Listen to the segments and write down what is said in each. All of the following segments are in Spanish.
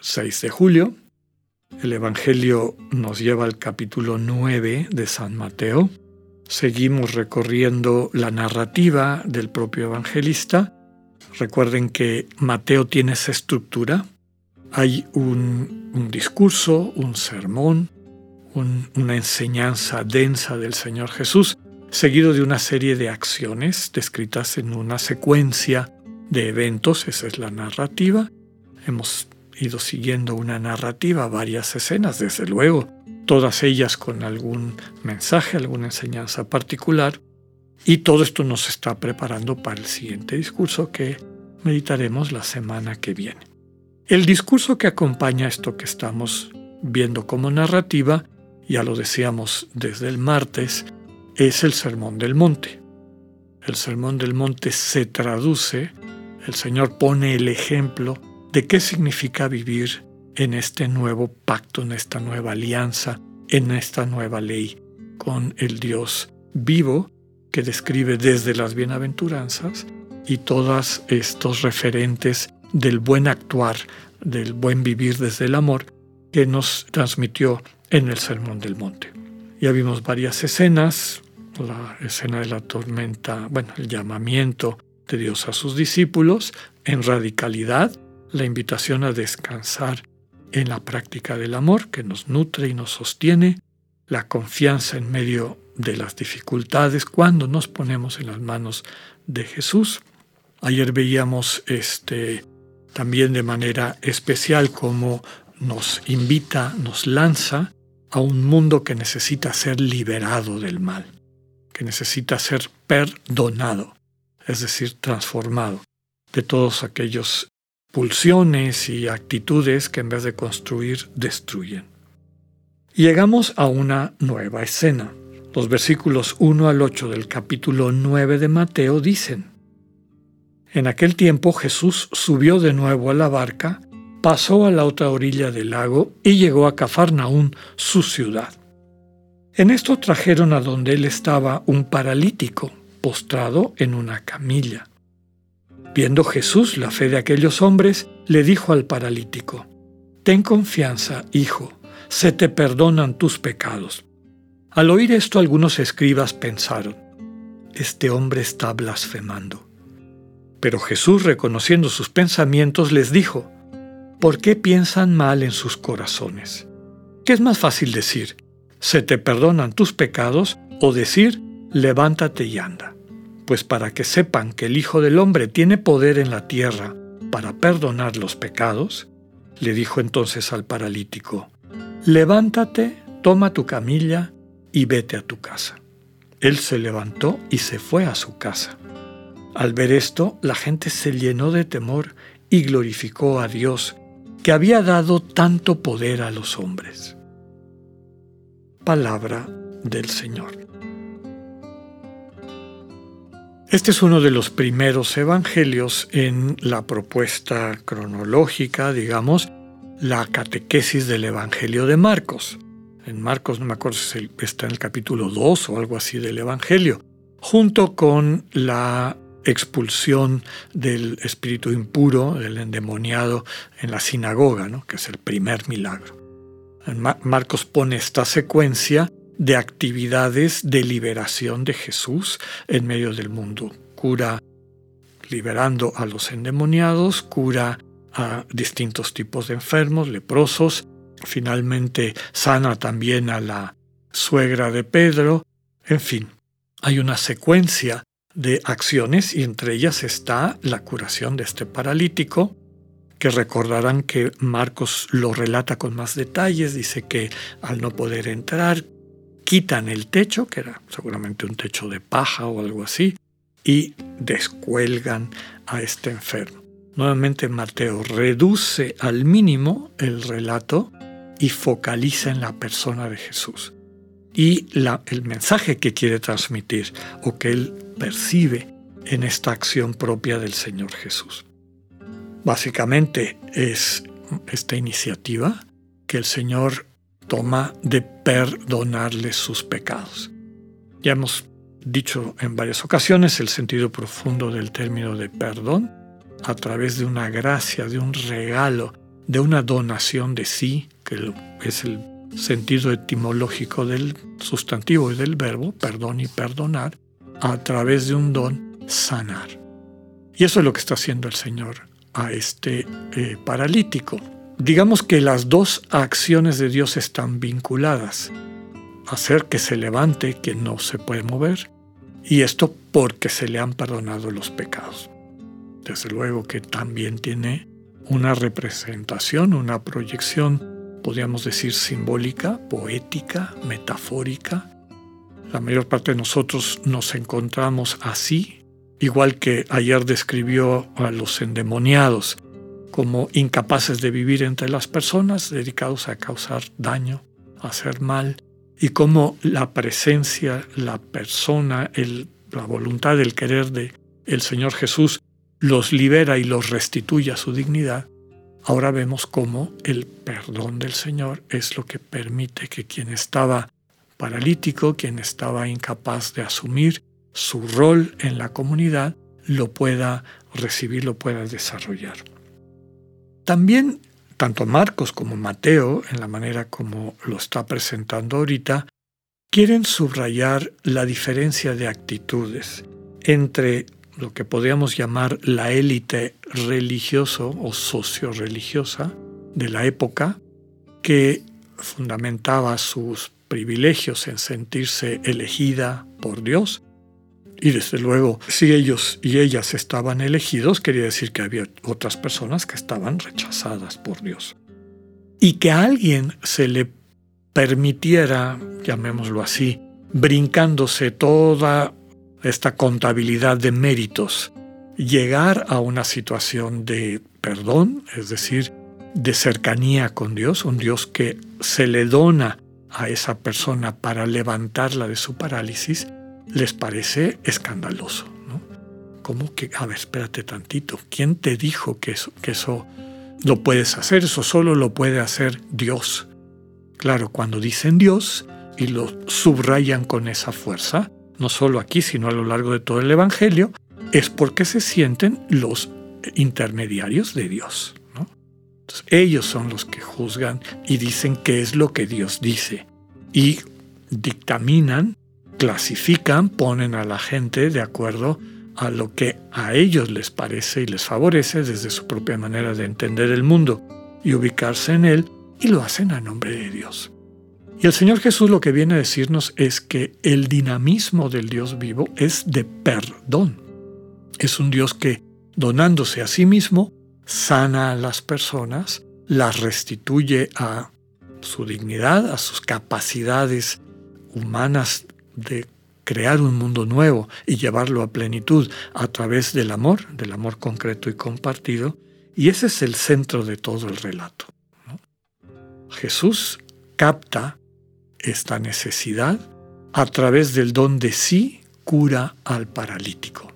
6 de julio, el Evangelio nos lleva al capítulo 9 de San Mateo. Seguimos recorriendo la narrativa del propio evangelista. Recuerden que Mateo tiene esa estructura. Hay un, discurso, un sermón, una enseñanza densa del Señor Jesús, seguido de una serie de acciones descritas en una secuencia de eventos, esa es la narrativa. Hemos ido siguiendo una narrativa, varias escenas, desde luego, todas ellas con algún mensaje, alguna enseñanza particular, y todo esto nos está preparando para el siguiente discurso que meditaremos la semana que viene. El discurso que acompaña esto que estamos viendo como narrativa, ya lo decíamos desde el martes, es el Sermón del Monte. El Sermón del Monte se traduce, el Señor pone el ejemplo de qué significa vivir en este nuevo pacto, en esta nueva alianza, en esta nueva ley con el Dios vivo que describe desde las bienaventuranzas y todos estos referentes del buen actuar, del buen vivir desde el amor que nos transmitió en el Sermón del Monte. Ya vimos varias escenas, la escena de la tormenta, bueno, el llamamiento de Dios a sus discípulos en radicalidad, la invitación a descansar en la práctica del amor que nos nutre y nos sostiene, la confianza en medio de las dificultades cuando nos ponemos en las manos de Jesús. Ayer veíamos este también de manera especial cómo nos invita, nos lanza a un mundo que necesita ser liberado del mal, que necesita ser perdonado, es decir, transformado de todos aquellos pulsiones y actitudes que en vez de construir destruyen. Llegamos a una nueva escena. Los versículos 1 al 8 del capítulo 9 de Mateo dicen, En aquel tiempo Jesús subió de nuevo a la barca, pasó a la otra orilla del lago y llegó a Cafarnaún, su ciudad. En esto trajeron a donde él estaba un paralítico, postrado en una camilla. Viendo Jesús la fe de aquellos hombres, le dijo al paralítico, Ten confianza, hijo, se te perdonan tus pecados. Al oír esto algunos escribas pensaron, Este hombre está blasfemando. Pero Jesús, reconociendo sus pensamientos, les dijo, ¿por qué piensan mal en sus corazones? ¿Qué es más fácil decir, se te perdonan tus pecados, o decir, levántate y anda? Pues para que sepan que el Hijo del Hombre tiene poder en la tierra para perdonar los pecados, le dijo entonces al paralítico, levántate, toma tu camilla y vete a tu casa. Él se levantó y se fue a su casa. Al ver esto, la gente se llenó de temor y glorificó a Dios, que había dado tanto poder a los hombres. Palabra del Señor. Este es uno de los primeros evangelios en la propuesta cronológica, digamos, la catequesis del Evangelio de Marcos. En Marcos, no me acuerdo si está en el capítulo 2 o algo así del Evangelio, junto con la expulsión del espíritu impuro, del endemoniado, en la sinagoga, ¿no? que es el primer milagro. Marcos pone esta secuencia de actividades de liberación de Jesús en medio del mundo. Cura liberando a los endemoniados, cura a distintos tipos de enfermos, leprosos, finalmente sana también a la suegra de Pedro, en fin, hay una secuencia de acciones y entre ellas está la curación de este paralítico, que recordarán que Marcos lo relata con más detalles, dice que al no poder entrar, quitan el techo, que era seguramente un techo de paja o algo así, y descuelgan a este enfermo. Nuevamente Mateo reduce al mínimo el relato y focaliza en la persona de Jesús y el mensaje que quiere transmitir o que él percibe en esta acción propia del Señor Jesús. Básicamente es esta iniciativa que el Señor toma de perdonarles sus pecados. Ya hemos dicho en varias ocasiones el sentido profundo del término de perdón a través de una gracia, de un regalo, de una donación de sí, que es el sentido etimológico del sustantivo y del verbo, perdón y perdonar, a través de un don, sanar. Y eso es lo que está haciendo el Señor a este eh, paralítico. Digamos que las dos acciones de Dios están vinculadas. Hacer que se levante quien no se puede mover, y esto porque se le han perdonado los pecados. Desde luego que también tiene una representación, una proyección podríamos decir simbólica, poética, metafórica. La mayor parte de nosotros nos encontramos así, igual que ayer describió a los endemoniados como incapaces de vivir entre las personas, dedicados a causar daño, a hacer mal, y como la presencia, la persona, la voluntad, el querer de el Señor Jesús los libera y los restituye a su dignidad, Ahora vemos cómo el perdón del Señor es lo que permite que quien estaba paralítico, quien estaba incapaz de asumir su rol en la comunidad, lo pueda recibir, lo pueda desarrollar. También, tanto Marcos como Mateo, en la manera como lo está presentando ahorita, quieren subrayar la diferencia de actitudes entre lo que podríamos llamar la élite religioso o socio-religiosa de la época, que fundamentaba sus privilegios en sentirse elegida por Dios. Y desde luego, si ellos y ellas estaban elegidos, quería decir que había otras personas que estaban rechazadas por Dios. Y que a alguien se le permitiera, llamémoslo así, brincándose toda esta contabilidad de méritos, llegar a una situación de perdón, es decir, de cercanía con Dios, un Dios que se le dona a esa persona para levantarla de su parálisis, les parece escandaloso. ¿no? ¿Cómo que, a ver, espérate tantito, ¿quién te dijo que eso, que eso lo puedes hacer? Eso solo lo puede hacer Dios. Claro, cuando dicen Dios y lo subrayan con esa fuerza, no solo aquí, sino a lo largo de todo el Evangelio, es porque se sienten los intermediarios de Dios. ellos son los que juzgan y dicen qué es lo que Dios dice. Y dictaminan, clasifican, ponen a la gente de acuerdo a lo que a ellos les parece y les favorece desde su propia manera de entender el mundo y ubicarse en él, y lo hacen a nombre de Dios. Y el Señor Jesús lo que viene a decirnos es que el dinamismo del Dios vivo es de perdón. Es un Dios que, donándose a sí mismo, sana a las personas, las restituye a su dignidad, a sus capacidades humanas de crear un mundo nuevo y llevarlo a plenitud a través del amor, del amor concreto y compartido. Y ese es el centro de todo el relato. Jesús capta esta necesidad a través del don de sí cura al paralítico.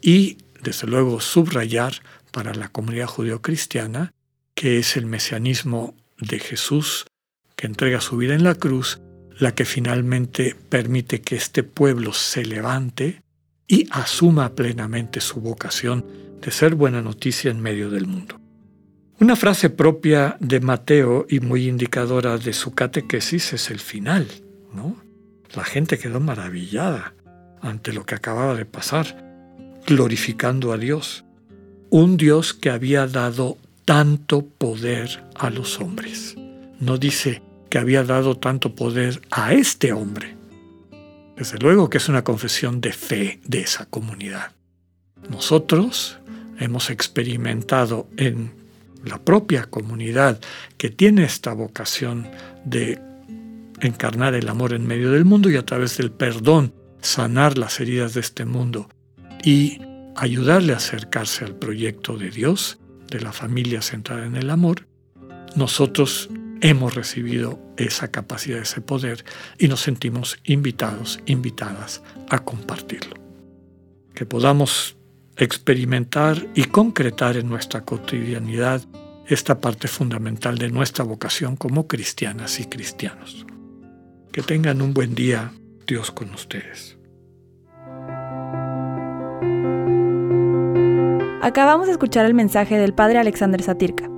Y, desde luego, subrayar para la comunidad judeocristiana que es el mesianismo de Jesús que entrega su vida en la cruz, la que finalmente permite que este pueblo se levante y asuma plenamente su vocación de ser buena noticia en medio del mundo. Una frase propia de Mateo y muy indicadora de su catequesis es el final, ¿no? La gente quedó maravillada ante lo que acababa de pasar, glorificando a Dios, un Dios que había dado tanto poder a los hombres. No dice que había dado tanto poder a este hombre. Desde luego que es una confesión de fe de esa comunidad. Nosotros hemos experimentado en la propia comunidad que tiene esta vocación de encarnar el amor en medio del mundo y a través del perdón sanar las heridas de este mundo y ayudarle a acercarse al proyecto de Dios, de la familia centrada en el amor, nosotros hemos recibido esa capacidad, ese poder y nos sentimos invitados, invitadas a compartirlo. Que podamos experimentar y concretar en nuestra cotidianidad esta parte fundamental de nuestra vocación como cristianas y cristianos. Que tengan un buen día, Dios con ustedes. Acabamos de escuchar el mensaje del Padre Alexander Satirka.